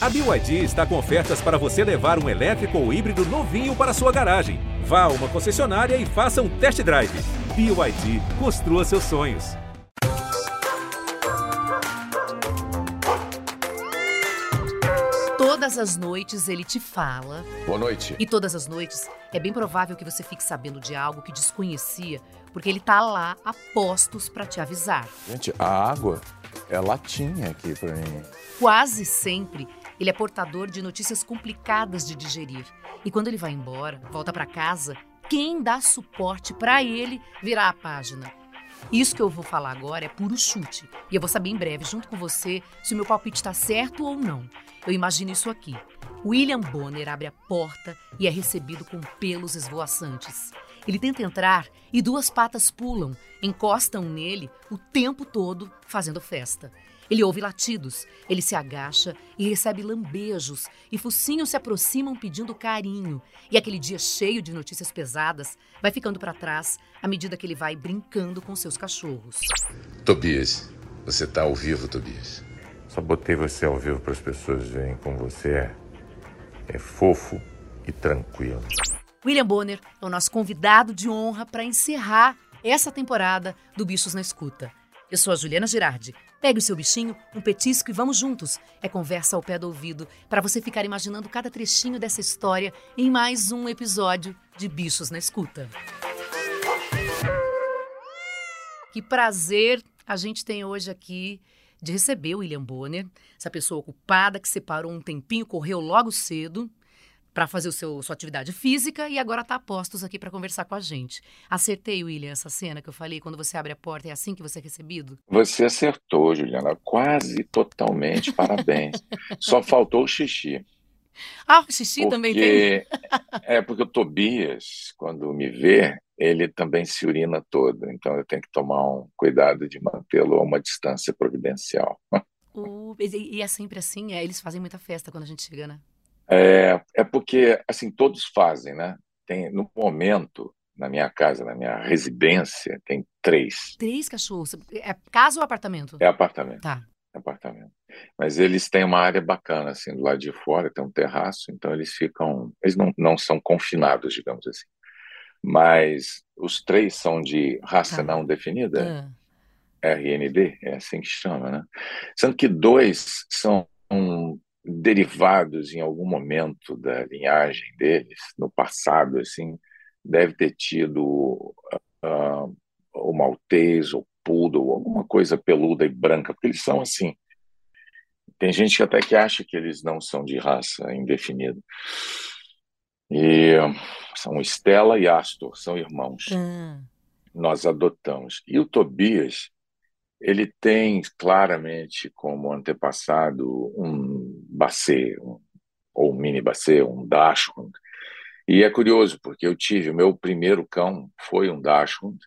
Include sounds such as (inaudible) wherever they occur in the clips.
A BYD está com ofertas para você levar um elétrico ou híbrido novinho para sua garagem. Vá a uma concessionária e faça um test drive. BYD, construa seus sonhos. Todas as noites ele te fala. Boa noite. E todas as noites é bem provável que você fique sabendo de algo que desconhecia, porque ele tá lá a postos para te avisar. Gente, a água é latinha aqui para mim. Quase sempre ele é portador de notícias complicadas de digerir. E quando ele vai embora, volta para casa, quem dá suporte para ele virar a página. Isso que eu vou falar agora é puro chute. E eu vou saber em breve, junto com você, se o meu palpite está certo ou não. Eu imagino isso aqui. William Bonner abre a porta e é recebido com pelos esvoaçantes. Ele tenta entrar e duas patas pulam, encostam nele o tempo todo, fazendo festa. Ele ouve latidos, ele se agacha e recebe lambejos, e focinhos se aproximam pedindo carinho. E aquele dia cheio de notícias pesadas vai ficando para trás à medida que ele vai brincando com seus cachorros. Tobias, você tá ao vivo, Tobias. Só botei você ao vivo para as pessoas verem como você é. É fofo e tranquilo. William Bonner é o nosso convidado de honra para encerrar essa temporada do Bichos na Escuta. Eu sou a Juliana Girardi. Pegue o seu bichinho, um petisco e vamos juntos. É conversa ao pé do ouvido para você ficar imaginando cada trechinho dessa história em mais um episódio de Bichos na Escuta. Que prazer a gente tem hoje aqui de receber o William Bonner, essa pessoa ocupada que separou um tempinho, correu logo cedo para fazer o seu, sua atividade física e agora está a postos aqui para conversar com a gente. Acertei, William, essa cena que eu falei, quando você abre a porta, é assim que você é recebido? Você acertou, Juliana, quase totalmente, parabéns. (laughs) Só faltou o xixi. Ah, o xixi porque, também tem? (laughs) É, porque o Tobias, quando me vê, ele também se urina todo, então eu tenho que tomar um cuidado de mantê-lo a uma distância providencial. (laughs) E é sempre assim? É, eles fazem muita festa quando a gente chega, né? É, é porque, assim, todos fazem, né? Tem, no momento, na minha casa, na minha residência, tem três. Três cachorros? É casa ou apartamento? É apartamento. Tá. É apartamento. Mas eles têm uma área bacana, assim, do lado de fora, tem um terraço, então eles ficam. Eles não, não são confinados, digamos assim. Mas os três são de raça Tá. não definida, Ah, RND, é assim que chama, né? Sendo que dois são derivados em algum momento da linhagem deles, no passado, assim, deve ter tido ah, o maltês, ou poodle, alguma coisa peluda e branca, porque eles são assim. Tem gente que até que acha que eles não são de raça indefinida. E são Stella e Astor, são irmãos ah. nós adotamos. E o Tobias, ele tem claramente como antepassado um Basset, um, ou um mini Basset, um Dachshund. E é curioso, porque eu tive, o meu primeiro cão foi um Dachshund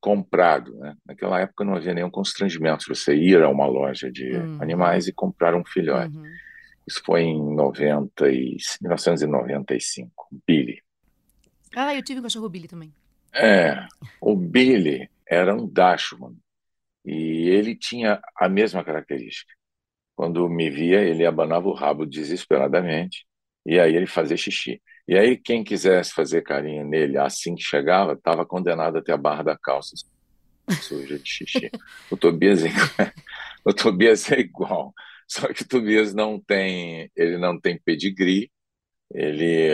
comprado. Né? Naquela época não havia nenhum constrangimento você ir a uma loja de Uhum. animais e comprar um filhote. Uhum. Isso foi em 90 e, 1995, Billy. Ah, eu tive um cachorro Billy também. É, o Billy era um Dachshund e ele tinha a mesma característica. Quando me via, ele abanava o rabo desesperadamente e aí ele fazia xixi. E aí quem quisesse fazer carinho nele assim que chegava, estava condenado até a barra da calça (laughs) suja de xixi. O Tobias, é- (laughs) o Tobias é igual, só que o Tobias não tem, ele não tem pedigree, ele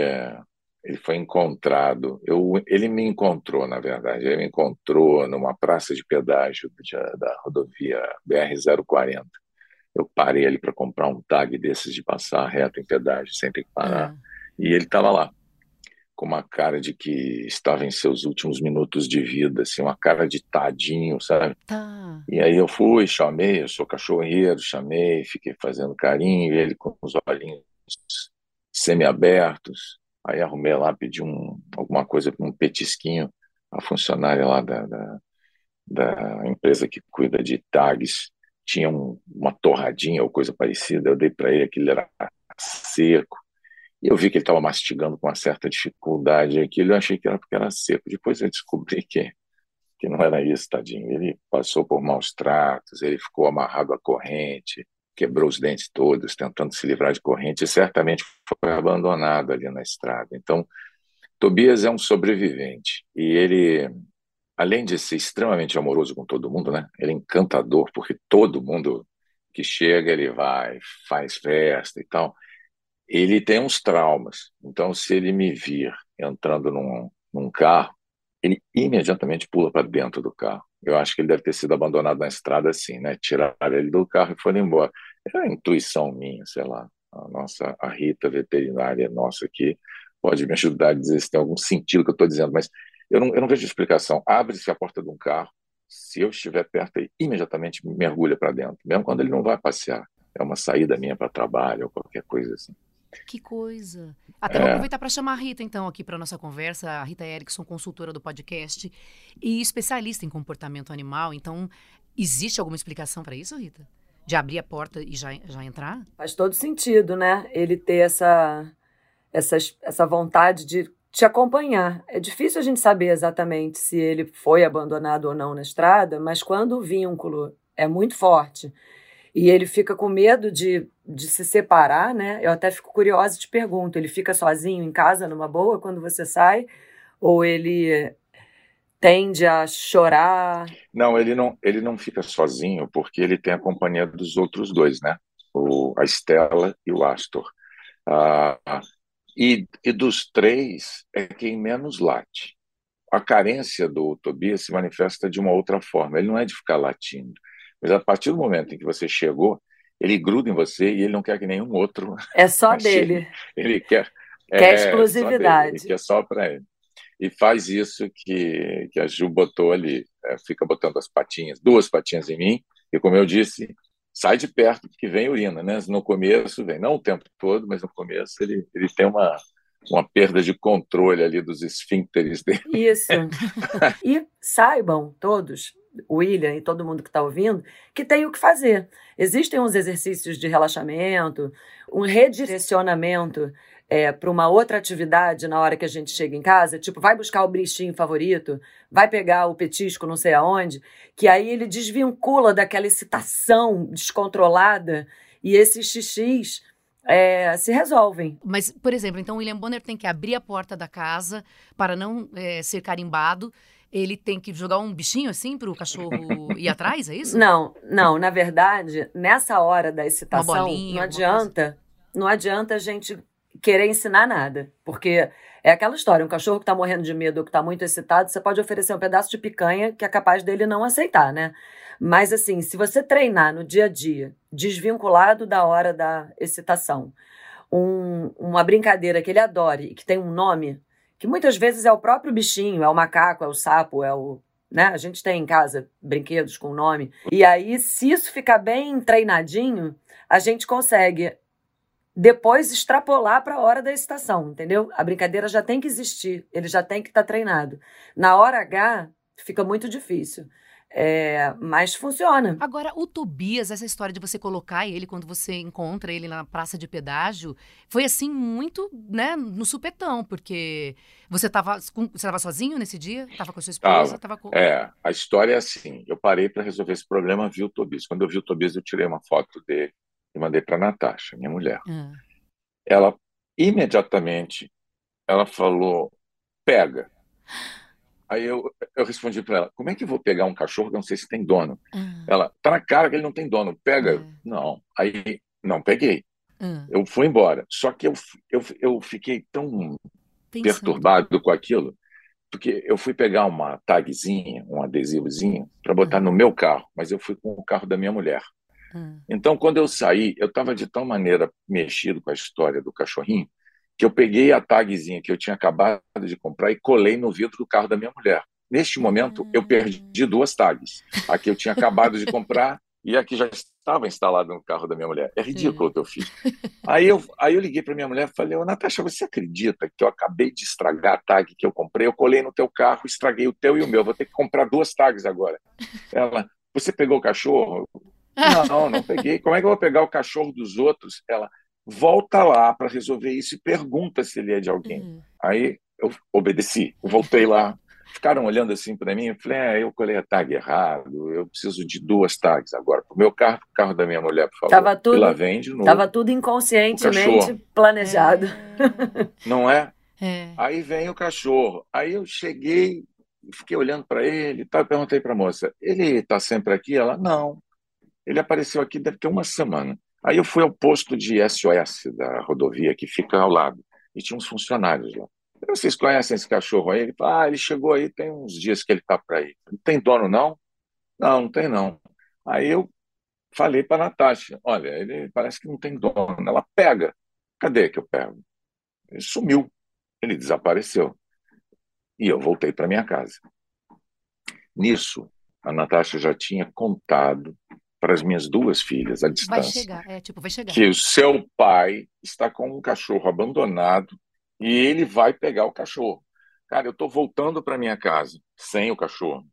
ele foi encontrado, eu, ele me encontrou, na verdade, ele me encontrou numa praça de pedágio da rodovia BR-040. Eu parei ali para comprar um tag desses de passar reto em pedágio sem ter que parar. Ah. E ele estava lá, com uma cara de que estava em seus últimos minutos de vida, assim, uma cara de tadinho, sabe? Tá. E aí eu fui, chamei, eu sou cachorreiro, chamei, fiquei fazendo carinho, e ele com os olhinhos semi-abertos. Aí arrumei lá, pedi um, alguma coisa, um petisquinho. A funcionária lá da, da, da empresa que cuida de tags tinha um, uma torradinha ou coisa parecida. Eu dei para ele, aquilo era seco. E eu vi que ele estava mastigando com uma certa dificuldade aquilo. Eu achei que era porque era seco. Depois eu descobri que que não era isso, tadinho. Ele passou por maus tratos, ele ficou amarrado à corrente, quebrou os dentes todos, tentando se livrar de corrente, e certamente foi abandonado ali na estrada. Então, Tobias é um sobrevivente e ele, além de ser extremamente amoroso com todo mundo, né? Ele é encantador porque todo mundo que chega ele vai, faz festa e tal. Ele tem uns traumas. Então, se ele me vir entrando num, num carro, ele imediatamente pula para dentro do carro. Eu acho que ele deve ter sido abandonado na estrada assim, né? Tiraram ele do carro e foram embora. É a intuição minha, sei lá. A nossa, a Rita, veterinária nossa aqui, pode me ajudar a dizer se tem algum sentido que eu estou dizendo, mas eu não, eu não vejo explicação. Abre-se a porta de um carro, se eu estiver perto, ele imediatamente mergulha para dentro, mesmo quando ele não vai passear. É uma saída minha para trabalho ou qualquer coisa assim. Que coisa. Até é. vou aproveitar para chamar a Rita, então, aqui para nossa conversa. A Rita Erickson, consultora do podcast e especialista em comportamento animal. Então, existe alguma explicação para isso, Rita? De abrir a porta e já, já entrar? Faz todo sentido, né? Ele ter essa, essa, essa vontade de te acompanhar. É difícil a gente saber exatamente se ele foi abandonado ou não na estrada, mas quando o vínculo é muito forte e ele fica com medo de, de se separar, né? Eu até fico curiosa e te pergunto: ele fica sozinho em casa, numa boa, quando você sai? Ou ele tende a chorar? Não, ele não, ele não fica sozinho porque ele tem a companhia dos outros dois, né? O, a Estela e o Astor. Ah, e, e dos três é quem menos late. A carência do Tobias se manifesta de uma outra forma. Ele não é de ficar latindo mas a partir do momento em que você chegou, ele gruda em você e ele não quer que nenhum outro. É só (laughs) dele. Ele quer. Quer é, exclusividade. Ele quer só para ele. E faz isso que, que a Ju botou ali. É, fica botando as patinhas, duas patinhas em mim, e como eu disse, sai de perto, porque vem urina, né? No começo vem, não o tempo todo, mas no começo ele, ele tem uma, uma perda de controle ali dos esfíncteres dele. Isso. (laughs) e saibam todos William e todo mundo que está ouvindo, que tem o que fazer. Existem uns exercícios de relaxamento, um redirecionamento é, para uma outra atividade na hora que a gente chega em casa, tipo, vai buscar o bichinho favorito, vai pegar o petisco não sei aonde, que aí ele desvincula daquela excitação descontrolada e esses xixis é, se resolvem. Mas, por exemplo, então o William Bonner tem que abrir a porta da casa para não é, ser carimbado ele tem que jogar um bichinho assim para o cachorro (laughs) ir atrás, é isso? Não, não. Na verdade, nessa hora da excitação, bolinha, não adianta, não adianta a gente querer ensinar nada, porque é aquela história, um cachorro que está morrendo de medo ou que está muito excitado, você pode oferecer um pedaço de picanha que é capaz dele não aceitar, né? Mas assim, se você treinar no dia a dia, desvinculado da hora da excitação, um, uma brincadeira que ele adore e que tem um nome, que muitas vezes é o próprio bichinho, é o macaco, é o sapo, é o. Né? A gente tem em casa brinquedos com nome. E aí, se isso ficar bem treinadinho, a gente consegue depois extrapolar para a hora da estação, entendeu? A brincadeira já tem que existir, ele já tem que estar tá treinado. Na hora H, fica muito difícil. É, mas funciona. Agora, o Tobias, essa história de você colocar ele quando você encontra ele na praça de pedágio, foi assim muito, né, no supetão, porque você estava você tava sozinho nesse dia? Estava com a sua esposa? Ah, tava com... É, a história é assim, eu parei para resolver esse problema, vi o Tobias. Quando eu vi o Tobias, eu tirei uma foto dele e mandei para Natasha, minha mulher. Ah. Ela imediatamente ela falou: "Pega". Aí eu, eu respondi para ela: como é que eu vou pegar um cachorro que eu não sei se tem dono? Uhum. Ela, tá na cara que ele não tem dono, pega. Uhum. Não. Aí, não, peguei. Uhum. Eu fui embora. Só que eu, eu, eu fiquei tão Pensando. perturbado com aquilo, porque eu fui pegar uma tagzinha, um adesivozinho, para botar no meu carro, mas eu fui com o carro da minha mulher. Então, quando eu saí, eu estava de tal maneira mexido com a história do cachorrinho que eu peguei a tagzinha que eu tinha acabado de comprar e colei no vidro do carro da minha mulher. Neste momento, eu perdi duas tags. A que eu tinha acabado de comprar e a que já estava instalada no carro da minha mulher. É ridículo o que eu fiz. Aí eu, aí eu liguei para minha mulher e falei, ô Natasha, você acredita que eu acabei de estragar a tag que eu comprei? Eu colei no teu carro, estraguei o teu e o meu. Vou ter que comprar duas tags agora. Ela, você pegou o cachorro? Não, não peguei. Como é que eu vou pegar o cachorro dos outros? Ela, volta lá para resolver isso e pergunta se ele é de alguém. Uhum. Aí eu obedeci, eu voltei lá, ficaram olhando assim para mim. Eu falei, é, eu colei a tag errado, eu preciso de duas tags agora. Para o meu carro, o carro da minha mulher, por favor. Tava tudo, e lá vem de novo. Tava tudo inconscientemente planejado. É. Não é? é? Aí vem o cachorro. Aí eu cheguei, fiquei olhando para ele, tá, perguntei para a moça, ele está sempre aqui? Ela, não. Ele apareceu aqui deve ter uma semana. Aí eu fui ao posto de SOS da rodovia, que fica ao lado, e tinha uns funcionários lá. Vocês conhecem esse cachorro aí? Ele falou, ah, ele chegou aí, tem uns dias que ele está para aí. Não tem dono, não? Não, não tem, não. Aí eu falei para Natasha, olha, ele parece que não tem dono. Ela pega. Cadê que eu pego? Ele sumiu. Ele desapareceu. E eu voltei para minha casa. Nisso, a Natasha já tinha contado para as minhas duas filhas à distância. Vai chegar, é, tipo, vai chegar. Que o seu pai está com um cachorro abandonado e ele vai pegar o cachorro. Cara, eu estou voltando para minha casa sem o cachorro.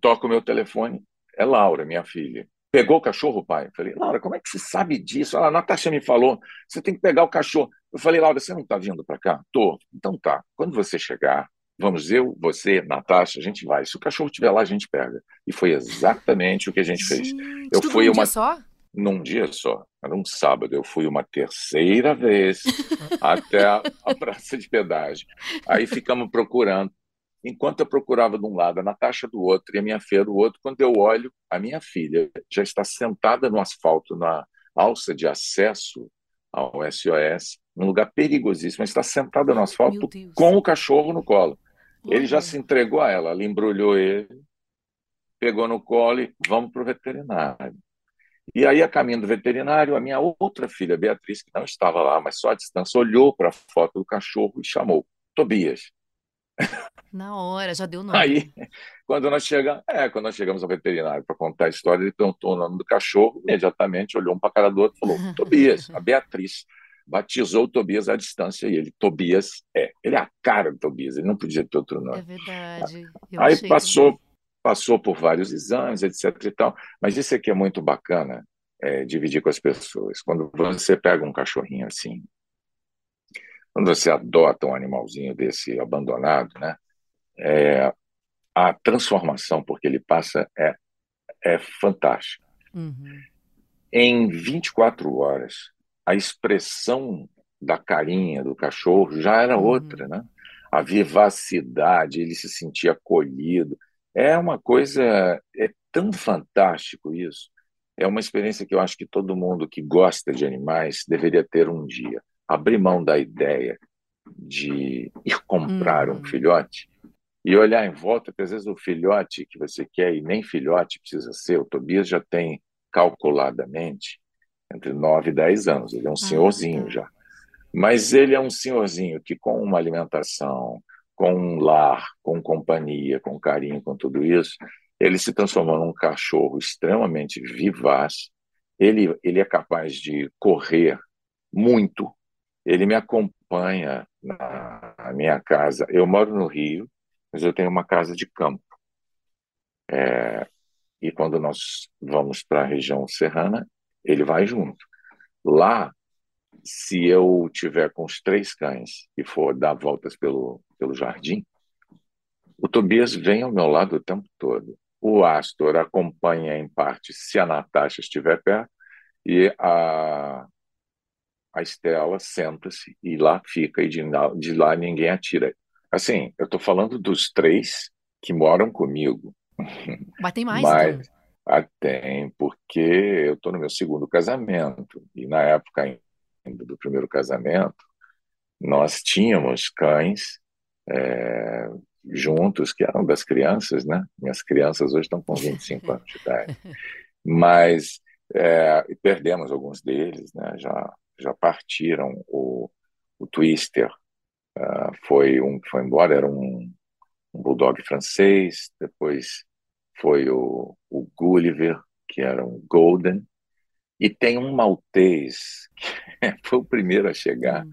Toco o meu telefone, é Laura, minha filha. Pegou o cachorro, pai? Eu falei, Laura, como é que você sabe disso? Ela, a Natasha me falou, você tem que pegar o cachorro. Eu falei, Laura, você não está vindo para cá? Tô. Então tá. Quando você chegar, vamos eu, você, Natasha, a gente vai. Se o cachorro estiver lá, a gente pega. E foi exatamente o que a gente, gente fez. Eu fui uma dia só? Num dia só. Era um sábado. Eu fui uma terceira vez até a, a praça de pedágio. Aí ficamos procurando. Enquanto eu procurava de um lado, a Natasha do outro e a minha filha do outro, quando eu olho, a minha filha já está sentada no asfalto, na alça de acesso ao SOS, num lugar perigosíssimo, está sentada no asfalto com o cachorro no colo. Ele já se entregou a ela, ela embrulhou ele, pegou no colo e vamos para o veterinário. E aí, a caminho do veterinário, a minha outra filha, Beatriz, que não estava lá, mas só à distância, olhou para a foto do cachorro e chamou Tobias. (laughs) Na hora, já deu nome. Aí, quando nós chegamos, é, quando nós chegamos ao veterinário para contar a história, ele perguntou o nome do cachorro, imediatamente olhou um para a cara do outro e falou: (laughs) Tobias, a Beatriz batizou Tobias à distância e ele, Tobias é. Ele é a cara do Tobias, ele não podia ter outro nome. É verdade. Eu Aí passou, que... passou por vários exames, etc e tal, mas isso aqui é muito bacana, é, dividir com as pessoas. Quando você pega um cachorrinho assim, quando você adota um animalzinho desse abandonado, né, é, a transformação porque ele passa é, é fantástica. Uhum. Em 24 horas, a expressão da carinha do cachorro já era uhum. outra, né? A vivacidade, ele se sentia acolhido. É uma coisa, é tão fantástico isso. É uma experiência que eu acho que todo mundo que gosta de animais deveria ter um dia. Abrir mão da ideia de ir comprar um uhum. filhote e olhar em volta, porque às vezes o filhote que você quer, e nem filhote precisa ser, o Tobias já tem calculadamente entre 9 e 10 anos. Ele é um ah, senhorzinho tá. já. Mas ele é um senhorzinho que, com uma alimentação, com um lar, com companhia, com carinho, com tudo isso, ele se transformou num cachorro extremamente vivaz. Ele, ele é capaz de correr muito. Ele me acompanha na minha casa. Eu moro no Rio, mas eu tenho uma casa de campo. É, e quando nós vamos para a região serrana, ele vai junto. Lá, se eu tiver com os três cães e for dar voltas pelo, pelo jardim, o Tobias vem ao meu lado o tempo todo. O Astor acompanha em parte se a Natasha estiver perto e a, a Estela senta-se e lá fica e de, de lá ninguém atira. Assim, eu estou falando dos três que moram comigo. Mas tem mais, Mas, então. Ah, tem, porque eu estou no meu segundo casamento, e na época ainda do primeiro casamento, nós tínhamos cães é, juntos, que eram das crianças, né? Minhas crianças hoje estão com 25 (laughs) anos de idade. Mas é, perdemos alguns deles, né? Já, já partiram. O, o Twister uh, foi um que foi embora, era um, um bulldog francês, depois foi o, o Gulliver, que era um Golden, e tem um maltês, (laughs) que foi o primeiro a chegar. Hum.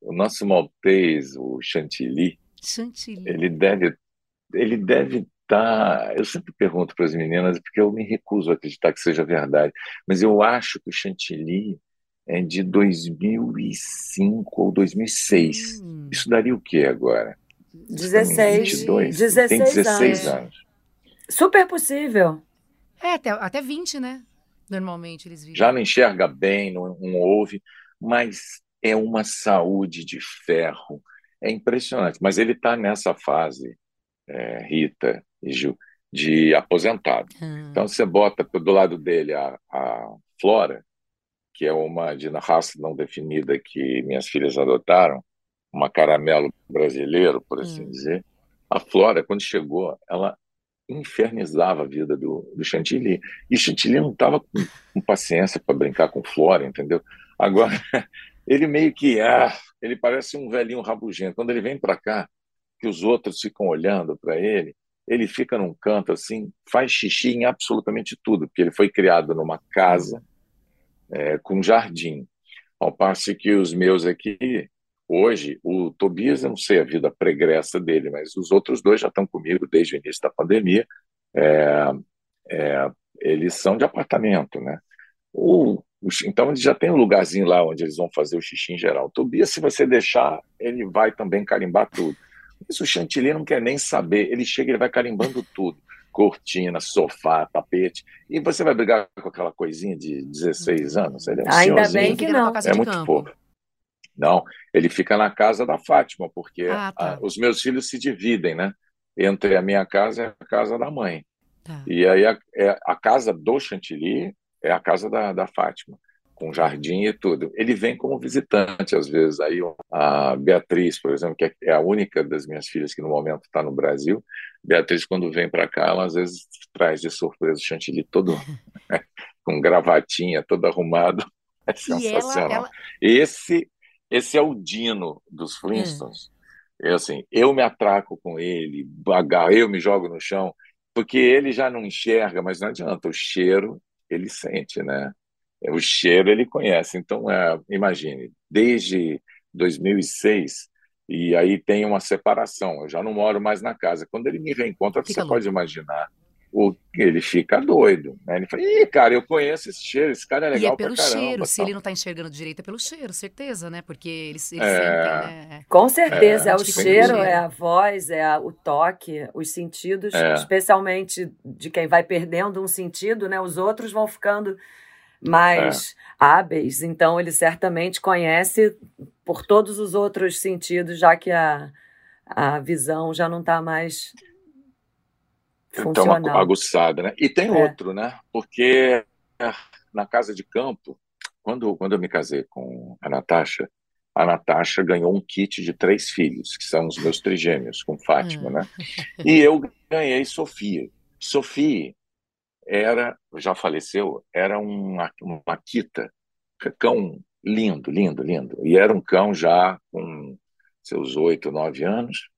O nosso maltês, o Chantilly, Chantilly. ele deve ele deve estar. Tá, eu sempre pergunto para as meninas, porque eu me recuso a acreditar que seja verdade, mas eu acho que o Chantilly é de 2005 ou 2006. Hum. Isso daria o que agora? 16. 22. 16 tem 16 anos. anos. Super possível. É, até, até 20, né? Normalmente eles vivem. Já não enxerga bem, não, não ouve, mas é uma saúde de ferro. É impressionante. Mas ele está nessa fase, é, Rita e Gil, de aposentado. Hum. Então você bota do lado dele a, a Flora, que é uma de raça não definida que minhas filhas adotaram, uma caramelo brasileiro, por assim hum. dizer. A Flora, quando chegou, ela infernizava a vida do, do Chantilly. E Chantilly não estava com, com, paciência para brincar com Flora, entendeu? Agora, (laughs) ele meio que, ah, ele parece um velhinho rabugento. Quando ele vem para cá, que os outros ficam olhando para ele, ele fica num canto assim, faz xixi em absolutamente tudo, porque ele foi criado numa casa é, com jardim. Ao passo que os meus aqui, Hoje, o Tobias, eu não sei a vida pregressa dele, mas os outros dois já estão comigo desde o início da pandemia. É, é, eles são de apartamento, né? O, o, então, eles já tem um lugarzinho lá onde eles vão fazer o xixi em geral. O Tobias, se você deixar, ele vai também carimbar tudo. Isso o Chantilly não quer nem saber. Ele chega, ele vai carimbando tudo. Cortina, sofá, tapete. E você vai brigar com aquela coisinha de 16 anos? Ele é um Ainda bem que não. É muito pouco. Não, ele fica na casa da Fátima, porque ah, tá. a, os meus filhos se dividem, né? Entre a minha casa e a casa da mãe. Tá. E aí a, é, a, casa do Chantilly é a casa da, da Fátima, com jardim e tudo. Ele vem como visitante, às vezes. Aí a Beatriz, por exemplo, que é, é a única das minhas filhas que no momento está no Brasil, Beatriz, quando vem para cá, ela às vezes traz de surpresa o Chantilly todo (laughs) com gravatinha, todo arrumado. É sensacional. Ela, ela... Esse esse é o Dino dos Flintstones. É. é assim, eu me atraco com ele, agarro, eu me jogo no chão, porque ele já não enxerga, mas não adianta, o cheiro ele sente, né? O cheiro ele conhece. Então, é, imagine, desde 2006, e aí tem uma separação, eu já não moro mais na casa. Quando ele me reencontra, Fica você louco. pode imaginar o, ele fica doido. Né? Ele fala, Ih, cara, eu conheço esse cheiro, esse cara é legal e é pelo pra caramba, cheiro, se ele não está enxergando direito, é pelo cheiro, certeza, né? Porque eles, eles é... sentem, né? Com certeza, é, é o cheiro, é a voz, é a, o toque, os sentidos, é. especialmente de quem vai perdendo um sentido, né? Os outros vão ficando mais é. hábeis, então ele certamente conhece por todos os outros sentidos, já que a, a visão já não está mais então, uma aguçada, né? E tem é. outro, né? Porque na casa de campo, quando, quando eu me casei com a Natasha, a Natasha ganhou um kit de três filhos, que são os meus trigêmeos, com Fátima, né? (laughs) E eu ganhei Sofia. Sofia era, já faleceu, era uma, uma Kita, cão lindo, lindo, lindo. E era um cão já com seus oito, nove anos.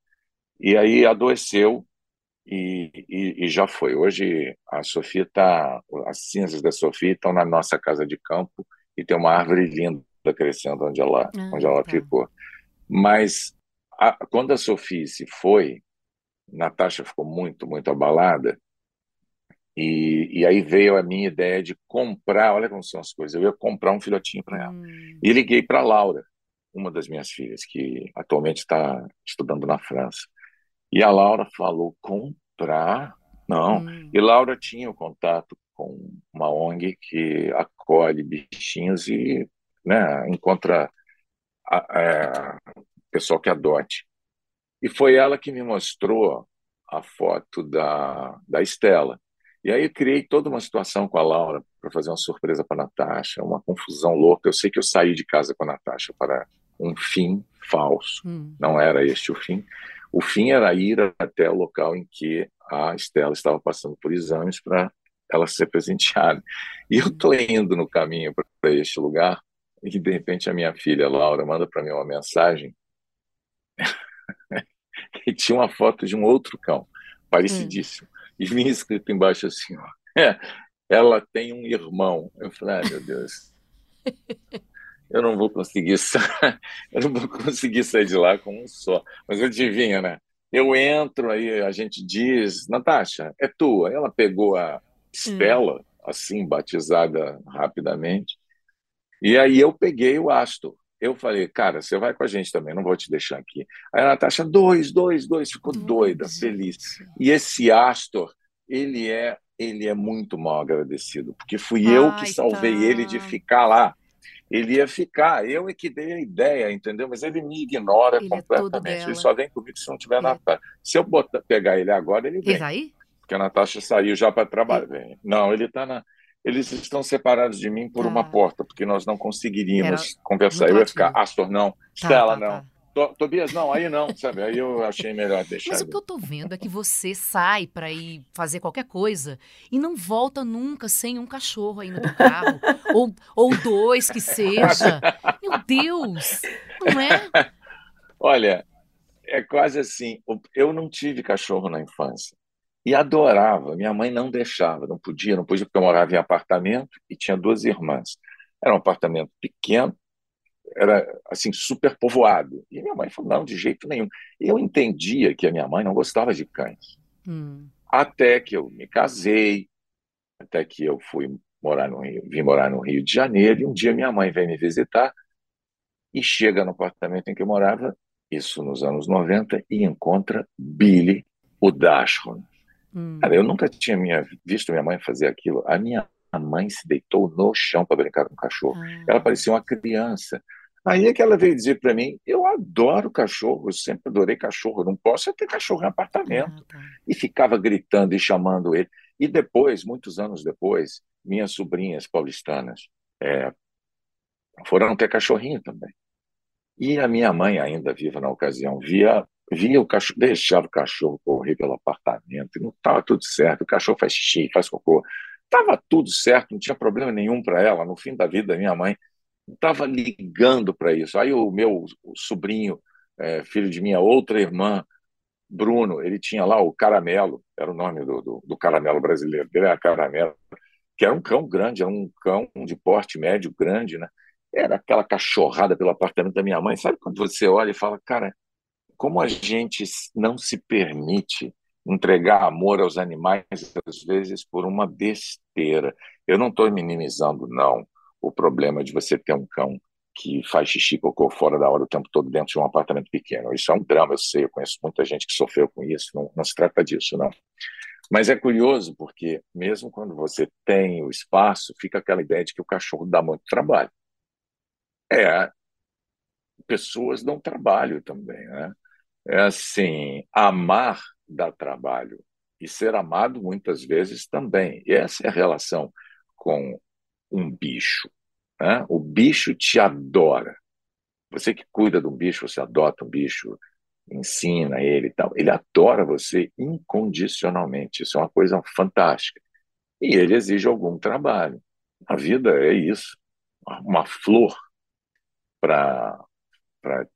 E aí adoeceu e, e, e, já foi. Hoje a Sofia está, as cinzas da Sofia estão na nossa casa de campo e tem uma árvore linda crescendo onde ela, ah, onde ela tá. ficou. Mas a, quando a Sofia se foi, Natasha ficou muito, muito abalada. E, e aí veio a minha ideia de comprar, olha como são as coisas, eu ia comprar um filhotinho para ela. Hum. E liguei para Laura, uma das minhas filhas, que atualmente está estudando na França. E a Laura falou: comprar? Não. Hum. E Laura tinha o contato com uma ONG que acolhe bichinhos e né, encontra a, pessoal que adote. E foi ela que me mostrou a foto da, da Estela. E aí eu criei toda uma situação com a Laura para fazer uma surpresa para a Natasha, uma confusão louca. Eu sei que eu saí de casa com a Natasha para um fim falso. Hum. Não era este o fim. O fim era ir até o local em que a Estela estava passando por exames para ela ser presenteada. E eu estou indo no caminho para este lugar e de repente a minha filha Laura manda para mim uma mensagem (laughs) e tinha uma foto de um outro cão, parecidíssimo. Hum. E vinha escrito embaixo assim, ó, é, ela tem um irmão. Eu falei, ai meu Deus. (laughs) eu não vou conseguir (laughs) eu não vou conseguir sair de lá com um só. Mas adivinha, né? Eu entro, aí a gente diz, Natasha, é tua. Ela pegou a Stella, hum. assim, batizada rapidamente. E aí eu peguei o Astor. eu falei, cara, você vai com a gente também, não vou te deixar aqui. Aí a Natasha, dois, dois, dois, ficou doida, feliz. E esse Astor, ele é, ele é muito mal agradecido, porque fui Ai, eu que salvei tá. ele de ficar lá. Ele ia ficar, eu é que dei a ideia, entendeu? Mas ele me ignora ele é completamente. É ele só vem comigo se não tiver é. Natasha. Se eu botar, pegar ele agora, ele vem. Ele vai? Porque a Natasha saiu já para trabalhar. Não, ele está na eles estão separados de mim por uma tá. porta, porque nós não conseguiríamos Era... conversar. Eu ia ficar, Astor, não, tá, Stella, tá, não. Tá. Tobias, não, aí não, sabe? Aí eu achei melhor deixar. Mas o que eu tô vendo é que você sai para ir fazer qualquer coisa e não volta nunca sem um cachorro aí no teu carro. (laughs) ou, ou dois que seja. Meu Deus! Não é? Olha, é quase assim. Eu não tive cachorro na infância e adorava. Minha mãe não deixava, não podia, não podia, porque eu morava em apartamento e tinha duas irmãs. Era um apartamento pequeno, era assim super povoado. E minha mãe falou: não, de jeito nenhum. Eu entendia que a minha mãe não gostava de cães. Hum. Até que eu me casei, até que eu fui morar no Rio, vim morar no Rio de Janeiro, e um dia minha mãe vem me visitar e chega no apartamento em que eu morava, isso nos anos 90, e encontra Billy, o Dashron. Hum. Cara, eu nunca tinha minha, visto minha mãe fazer aquilo. A minha mãe se deitou no chão para brincar com o cachorro. Ah. Ela parecia uma criança. Aí é que ela veio dizer para mim: Eu adoro cachorro, eu sempre adorei cachorro, não posso ter cachorro em apartamento. Ah, tá. E ficava gritando e chamando ele. E depois, muitos anos depois, minhas sobrinhas paulistanas é, foram ter cachorrinho também. E a minha mãe, ainda viva na ocasião, via via o cachorro, deixava o cachorro correr pelo apartamento, e não estava tudo certo. O cachorro faz xixi, faz cocô. Estava tudo certo, não tinha problema nenhum para ela. No fim da vida, minha mãe estava ligando para isso. Aí o meu sobrinho, é, filho de minha outra irmã, Bruno, ele tinha lá o Caramelo, era o nome do, do, do caramelo brasileiro, ele era Caramelo, que era um cão grande, era um cão de porte médio grande, né? Era aquela cachorrada pelo apartamento da minha mãe. Sabe quando você olha e fala, cara, como a gente não se permite entregar amor aos animais, às vezes, por uma besteira. Eu não estou minimizando, não, o problema de você ter um cão que faz xixi cocô fora da hora o tempo todo dentro de um apartamento pequeno. Isso é um drama, eu sei, eu conheço muita gente que sofreu com isso, não, não se trata disso, não. Mas é curioso porque, mesmo quando você tem o espaço, fica aquela ideia de que o cachorro dá muito trabalho. É, pessoas dão trabalho também, né? é assim, amar dá trabalho e ser amado muitas vezes também. E essa é a relação com um bicho. Né? O bicho te adora. Você que cuida de um bicho, você adota um bicho, ensina ele e tal. Ele adora você incondicionalmente. Isso é uma coisa fantástica. E ele exige algum trabalho. A vida é isso. Uma flor para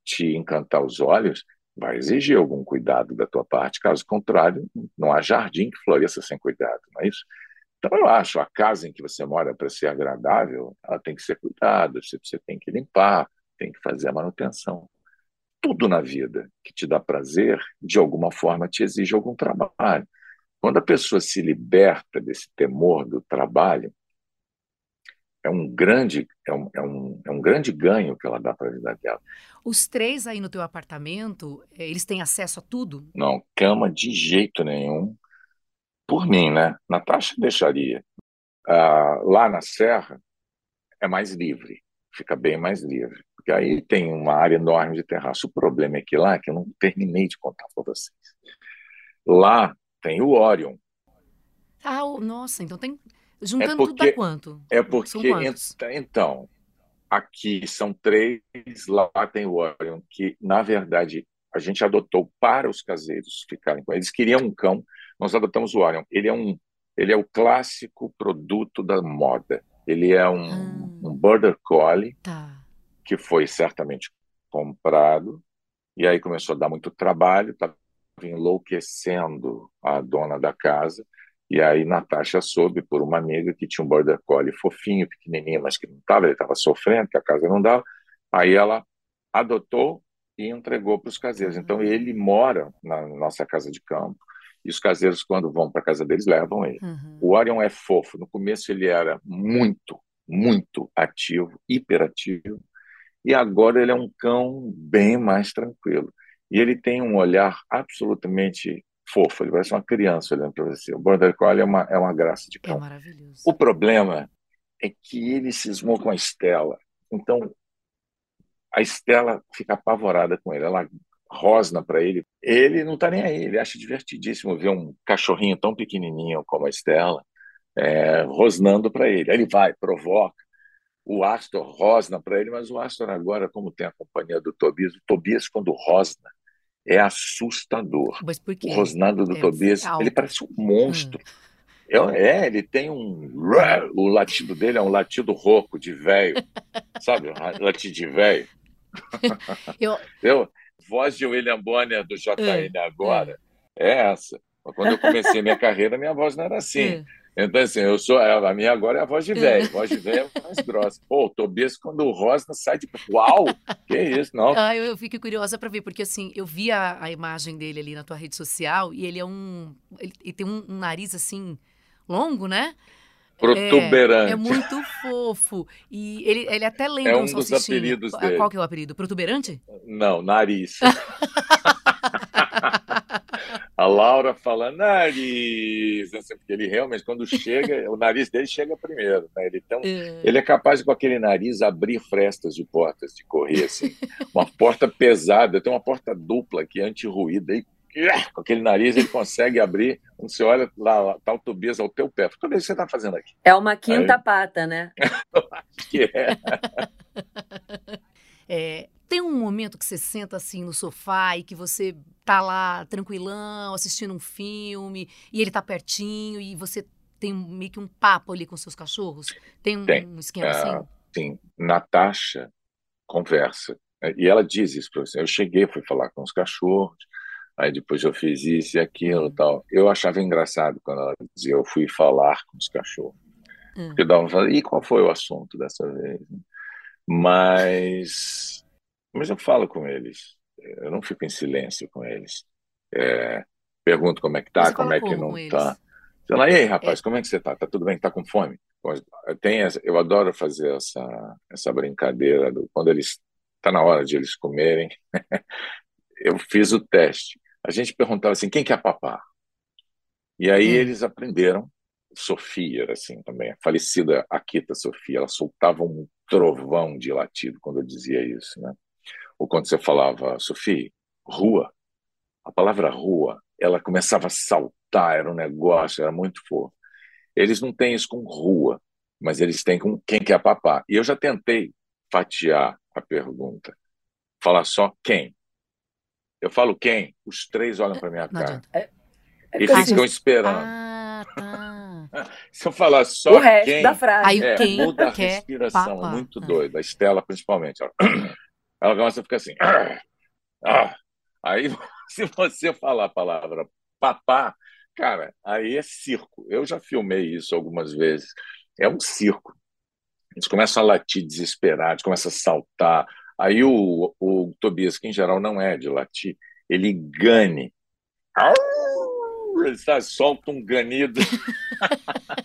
te encantar os olhos vai exigir algum cuidado da tua parte, caso contrário, não há jardim que floresça sem cuidado, não é isso? Então, eu acho a casa em que você mora, para ser agradável, ela tem que ser cuidada, você, você tem que limpar, tem que fazer a manutenção. Tudo na vida que te dá prazer, de alguma forma, te exige algum trabalho. Quando a pessoa se liberta desse temor do trabalho, é um grande é um, é um, é um grande ganho que ela dá para a vida dela. Os três aí no teu apartamento, eh, eles têm acesso a tudo? Não, cama de jeito nenhum. Por mim, né? Natasha deixaria. Ah, lá na Serra é mais livre, fica bem mais livre. Porque aí tem uma área enorme de terraço. O problema é que lá, que eu não terminei de contar para vocês. Lá tem o Orion. Ah, nossa, então tem Juntando é porque, tudo dá quanto? É porque, então, aqui são três, lá tem o Orion, que, na verdade, a gente adotou para os caseiros ficarem com eles. queriam um cão, nós adotamos o Orion. Ele é um, ele é o clássico produto da moda. Ele é um, ah. um Border Collie, tá. que foi certamente comprado, e aí começou a dar muito trabalho, estava enlouquecendo a dona da casa, e aí Natasha soube por uma amiga que tinha um border collie fofinho, pequenininho, mas que não estava, ele estava sofrendo, que a casa não dava. Aí ela adotou e entregou para os caseiros. Então uhum. ele mora na nossa casa de campo e os caseiros quando vão para a casa deles levam ele. Uhum. O Orion é fofo. No começo ele era muito, muito ativo, hiperativo. E agora ele é um cão bem mais tranquilo. E ele tem um olhar absolutamente fofo, ele parece uma criança olhando para você. O Border Collie é uma, é uma graça de cão. É maravilhoso. O problema é que ele cismou com a Estela. Então, a Estela fica apavorada com ele. Ela rosna para ele. Ele não está nem aí, ele acha divertidíssimo ver um cachorrinho tão pequenininho como a Estela é, rosnando para ele. Aí ele vai, provoca. O Astor rosna para ele, mas o Astor agora, como tem a companhia do Tobias, o Tobias, quando rosna, é assustador. Mas por quê? O rosnado do é Tobias, ele parece um monstro. Hum. É, ele tem um. O latido dele é um latido rouco de velho. (laughs) sabe? Latido de velho. Eu... (laughs) Eu, voz de William Bonner do JN é, agora é. é essa. Quando eu comecei minha carreira, minha voz não era assim. É. Então, assim, eu sou. A minha agora é a voz de velho. Voz de velho é mais grossa. Pô, o Tobias, quando o Rosna sai de. Uau! Que isso, não? Ah, eu, eu fico curiosa para ver, porque assim, eu vi a, a, imagem dele ali na tua rede social e ele é um. Ele, ele tem um, um, nariz assim, longo, né? Protuberante. É, é, muito fofo. E ele, ele até lembra é um, um dos apelidos dele. Qual que é o apelido? Protuberante? Não, nariz. (laughs) a Laura fala nariz, assim, porque ele realmente, quando chega, o nariz dele chega primeiro. Né? Ele, é. ele é capaz de, com aquele nariz, abrir frestas de portas de correr, assim. Uma porta pesada, tem uma porta dupla aqui, anti-ruído, aí com aquele nariz ele consegue abrir. Quando você olha lá, lá tá o Tobias ao teu pé. O que você está fazendo aqui? É uma quinta Aí... pata, né? (laughs) que é. é. Tem um momento que você senta assim no sofá e que você tá lá tranquilão, assistindo um filme, e ele tá pertinho, e você tem meio que um papo ali com seus cachorros? Tem um, tem. um esquema assim? Uh, sim. Natasha conversa. E ela diz isso para você. Eu cheguei, fui falar com os cachorros, Aí depois eu fiz isso e aquilo tal. Eu achava engraçado quando ela dizia eu fui falar com os cachorros. Hum. Porque davam falando, e qual foi o assunto dessa vez? Mas, mas eu falo com eles. Eu não fico em silêncio com eles. É, pergunto como é que tá, como é que não tá. Sei lá, e aí, rapaz, é. como é que você tá? Tá tudo bem? Tá com fome? Tem essa, eu adoro fazer essa, essa brincadeira do, quando eles tá na hora de eles comerem. (laughs) eu fiz o teste a gente perguntava assim, quem quer papar? E aí hum. eles aprenderam. Sofia, assim, também, a falecida Akita Sofia, ela soltava um trovão de latido quando eu dizia isso, né? Ou quando você falava, Sofia, rua, a palavra rua, ela começava a saltar, era um negócio, era muito fofo. Eles não têm isso com rua, mas eles têm com quem quer papar. E eu já tentei fatiar a pergunta, falar só quem. Eu falo quem? Os três olham para minha cara. É, é, e ficam esperando. Ah, tá. (laughs) Se eu falar só o resto quem, da frase. Aí é, quem muda a respiração, papa. muito doida. A Estela, principalmente. Ela, (clears throat) ela começa a ficar assim. (clears throat) Ah, aí, (laughs) se você falar a palavra papá, cara, aí é circo. Eu já filmei isso algumas vezes. É um circo. Eles começam a latir desesperados, começam a saltar, Aí o, o Tobias, que em geral não é de latir, ele gane. Ele sabe, solta um ganido. (laughs)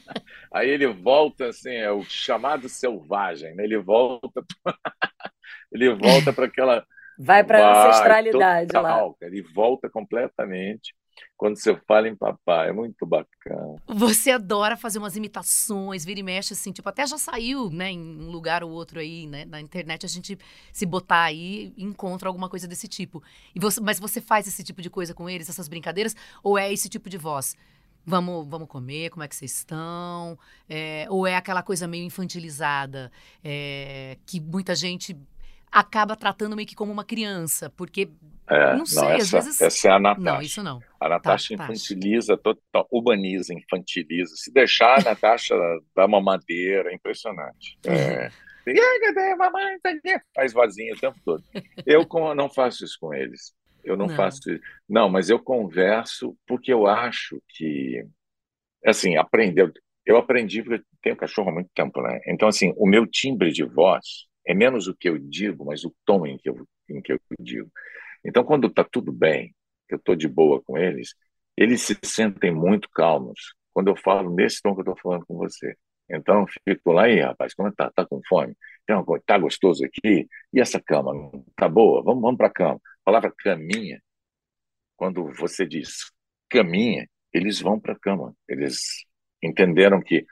Aí ele volta assim, é o chamado selvagem, né? Ele volta, (laughs) ele volta para aquela vai para a ancestralidade total, lá. Ele volta completamente quando você fala em papai, é muito bacana. Você adora fazer umas imitações, vira e mexe assim, tipo, até já saiu, né, em um lugar ou outro aí, né, na internet a gente se botar aí encontra alguma coisa desse tipo. E você, mas você faz esse tipo de coisa com eles, essas brincadeiras, ou é esse tipo de voz? Vamos, vamos comer, como é que vocês estão? É, ou é aquela coisa meio infantilizada, é, que muita gente acaba tratando meio que como uma criança, porque é, não sei, não, essa, às vezes. Essa é a Natasha. Não, isso não. A Natasha tá, infantiliza, tá. total, uhumaniza, infantiliza. Se deixar, a Natasha (laughs) dá uma madeira, é impressionante. É. (laughs) Mamãe, faz vazinho o tempo todo. Eu não faço isso com eles. Eu não, não, faço isso. Não, mas eu converso porque eu acho que, assim, aprender. Eu aprendi porque tenho cachorro há muito tempo, né? Então, assim, o meu timbre de voz é menos o que eu digo, mas o tom em que eu, em que eu digo. Então, quando está tudo bem, eu estou de boa com eles, eles se sentem muito calmos quando eu falo nesse tom que eu estou falando com você. Então, fico lá, aí, rapaz, como é tá? Tá com fome? tá gostoso aqui? E essa cama? Tá boa? Vamos, vamos para a cama. A palavra caminha, quando você diz caminha, eles vão para a cama. Eles entenderam que,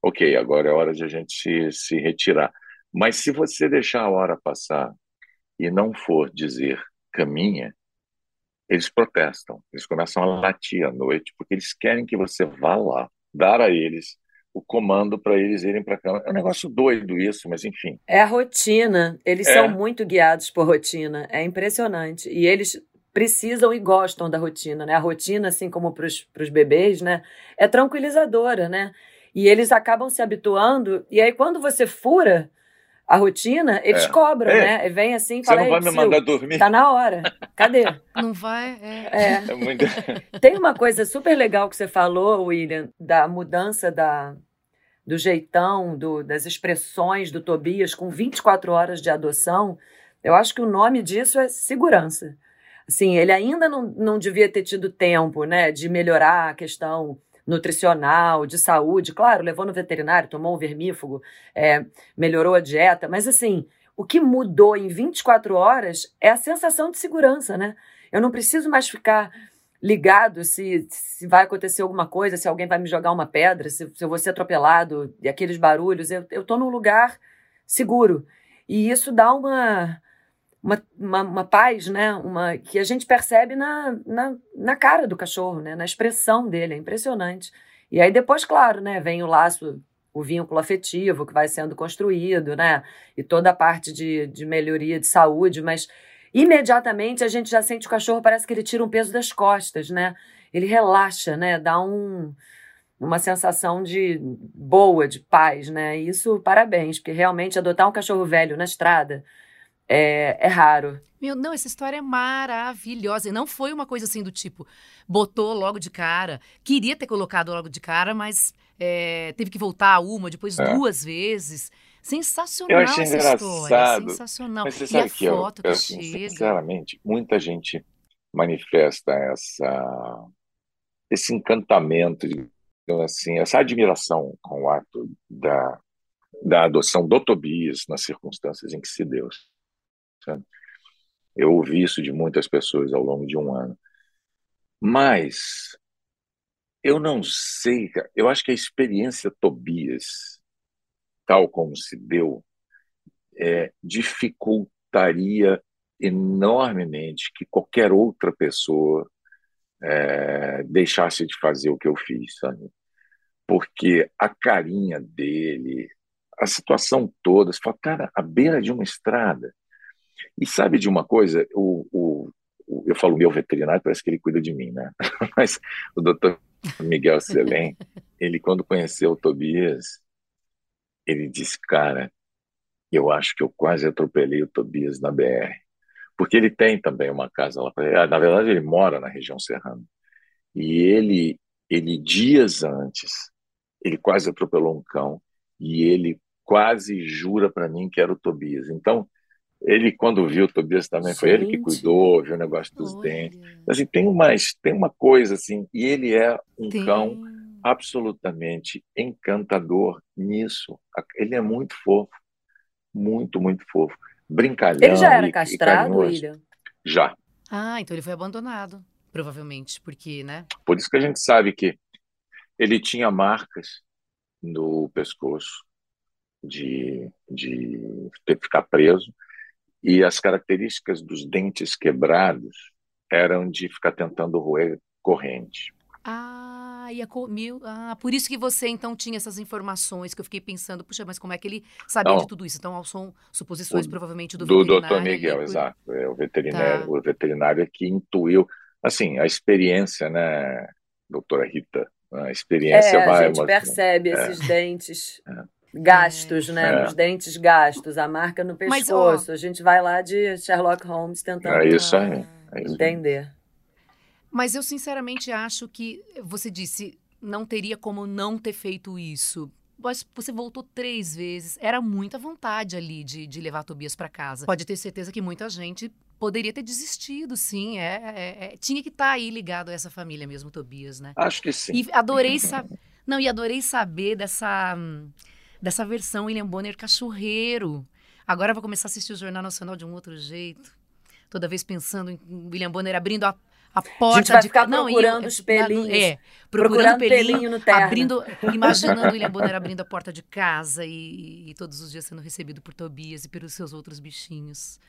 ok, agora é hora de a gente se, se retirar. Mas se você deixar a hora passar e não for dizer caminha, eles protestam. Eles começam a latir à noite porque eles querem que você vá lá, dar a eles o comando para eles irem para a cama. É um negócio doido isso, mas enfim. É a rotina. Eles é. são muito guiados por rotina. É impressionante. E eles precisam e gostam da rotina, né? A rotina, assim como para os bebês, né? É tranquilizadora, né? E eles acabam se habituando. E aí, quando você fura a rotina, eles é. cobram, é. né? E vem assim e fala. Você não vai me mandar dormir? Tá na hora. Cadê? (laughs) Não vai? É. é. é muito... (laughs) Tem uma coisa super legal que você falou, William, da mudança da, do jeitão, do, das expressões do Tobias com 24 horas de adoção. Eu acho que o nome disso é segurança. Assim, ele ainda não, não devia ter tido tempo, né, de melhorar a questão nutricional, de saúde. Claro, levou no veterinário, tomou um vermífugo, é, melhorou a dieta, mas assim, o que mudou em 24 horas é a sensação de segurança, né? Eu não preciso mais ficar ligado se, se vai acontecer alguma coisa, se alguém vai me jogar uma pedra, se, se eu vou ser atropelado, e aqueles barulhos. Eu estou num lugar seguro. E isso dá uma, uma, uma, uma, paz, né? Uma, que a gente percebe na, na, na cara do cachorro, né? na expressão dele, é impressionante. E aí depois, claro, né, vem o laço, o vínculo afetivo que vai sendo construído, né? E toda a parte de, de melhoria de saúde, mas imediatamente a gente já sente o cachorro, parece que ele tira um peso das costas, né? Ele relaxa, né? Dá um, uma sensação de boa, de paz, né? E isso, parabéns, porque realmente adotar um cachorro velho na estrada é, é raro. Meu, não, essa história é maravilhosa. E não foi uma coisa assim do tipo, botou logo de cara, queria ter colocado logo de cara, mas é, teve que voltar uma, depois é. duas vezes. Sensacional eu achei essa engraçado. história. Sensacional. Mas você sabe e a que foto eu, que eu, chega. Sinceramente, muita gente manifesta essa, esse encantamento, assim, essa admiração com o ato da, da adoção do Tobias nas circunstâncias em que se deu. Sabe? Eu ouvi isso de muitas pessoas ao longo de um ano. Mas eu não sei, eu acho que a experiência Tobias, tal como se deu, é, dificultaria enormemente que qualquer outra pessoa é, deixasse de fazer o que eu fiz, sabe? Porque a carinha dele, a situação toda, você fala, cara, à beira de uma estrada. E sabe de uma coisa? O, o, o, eu falo meu veterinário, parece que ele cuida de mim, né? (laughs) Mas o doutor Miguel Selem, ele quando conheceu o Tobias, ele disse, cara, eu acho que eu quase atropelei o Tobias na BR. Porque ele tem também uma casa lá. Pra... Na verdade, ele mora na região serrana. E ele, ele dias antes, ele quase atropelou um cão e ele quase jura para mim que era o Tobias. Então, ele, quando viu o Tobias também, Gente. foi ele que cuidou, viu o negócio dos Olha. dentes. Assim, tem, uma, tem uma coisa assim, e ele é um tem. cão absolutamente encantador nisso. Ele é muito fofo, muito, muito fofo. Brincalhão. Ele já era castrado, William? Já. Ah, então ele foi abandonado, provavelmente, porque, né? Por isso que a gente sabe que ele tinha marcas no pescoço de, de ter que ficar preso e as características dos dentes quebrados eram de ficar tentando roer corrente. Ah, e a, mil, ah, por isso que você então tinha essas informações que eu fiquei pensando, puxa, mas como é que ele sabia Não, de tudo isso? Então são suposições o, provavelmente do, do veterinário. Do Dr. Miguel, ali, exato. É, o veterinário, tá. o veterinário é que intuiu, assim, a experiência, né, doutora Rita, a experiência é, vai... A gente percebe é, esses dentes. É gastos, né? É. Os dentes gastos, a marca no pescoço. Mas, a gente vai lá de Sherlock Holmes tentando é isso aí. É isso entender. Mas eu sinceramente acho que você disse não teria como não ter feito isso. Mas você voltou três vezes. Era muita vontade ali de, de levar Tobias para casa. Pode ter certeza que muita gente poderia ter desistido, sim. É, é, é tinha que estar tá aí ligado a essa família mesmo, Tobias, né? Acho que sim. E adorei saber. Não, e adorei saber dessa. Dessa versão William Bonner cachorreiro. Agora eu vou começar a assistir o Jornal Nacional de um outro jeito. Toda vez pensando em William Bonner abrindo a, a porta a gente vai de ficar não, procurando eu, os pelinhos. É, procurando, procurando pelinho, pelinho no terno. abrindo, (laughs) imaginando William Bonner abrindo a porta de casa e, e, todos os dias sendo recebido por Tobias e pelos seus outros bichinhos.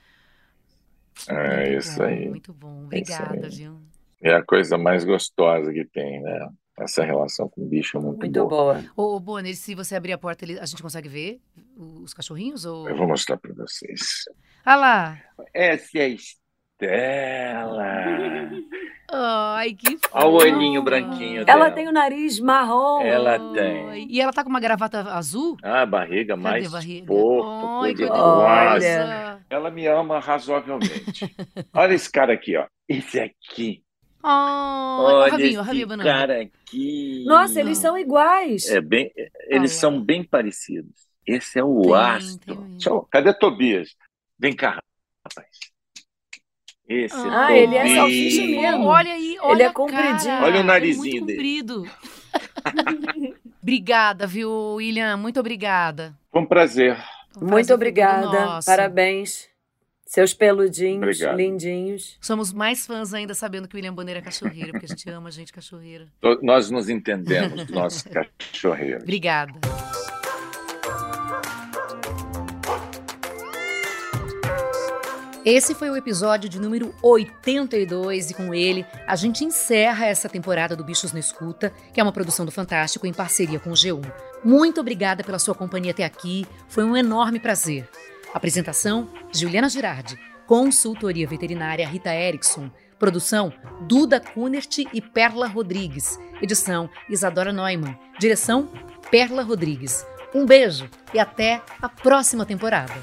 É muito isso bom, aí. Muito bom. Obrigada, viu? É a coisa mais gostosa que tem, né? Essa relação com o bicho é muito, muito boa. boa. Ô, Bonner, se você abrir a porta, a gente consegue ver os cachorrinhos? Ou... Eu vou mostrar para vocês. Ah lá. Essa é a Estela. (laughs) Ai, que fofo. Olha o olhinho branquinho Ela dela. tem o nariz marrom. Ela tem. E ela tá com uma gravata azul? Ah, barriga Cadê mais barriga? fofo, Ai, Olha. Ela me ama razoavelmente. (laughs) Olha esse cara aqui, ó. Esse aqui. Oh, Olha Ravinho, esse Ravinho, cara aqui. Nossa, eles são iguais. É bem, eles Olha. são bem parecidos. Esse é o tem, Astro. Tem. Cadê Tobias? Vem cá, rapaz. Esse ah, é ele é salsicha mesmo. Olha aí, olha Ele é compridinho. Cara. Olha o narizinho é dele. (laughs) obrigada, viu, William? Muito obrigada. Foi um prazer. Um Muito obrigada. Parabéns. Seus peludinhos, Obrigado. lindinhos. Somos mais fãs ainda sabendo que o William Bonner é cachorreiro, porque a gente ama a gente cachorreira. (laughs) Nós nos entendemos, (laughs) nós cachorreiros. Obrigada. Esse foi o episódio de número 82 e com ele a gente encerra essa temporada do Bichos na Escuta, que é uma produção do Fantástico em parceria com o G1. Muito obrigada pela sua companhia até aqui, foi um enorme prazer. Apresentação: Juliana Girardi. Consultoria veterinária Rita Erickson. Produção: Duda Kunert e Perla Rodrigues. Edição: Isadora Neumann. Direção: Perla Rodrigues. Um beijo e até a próxima temporada.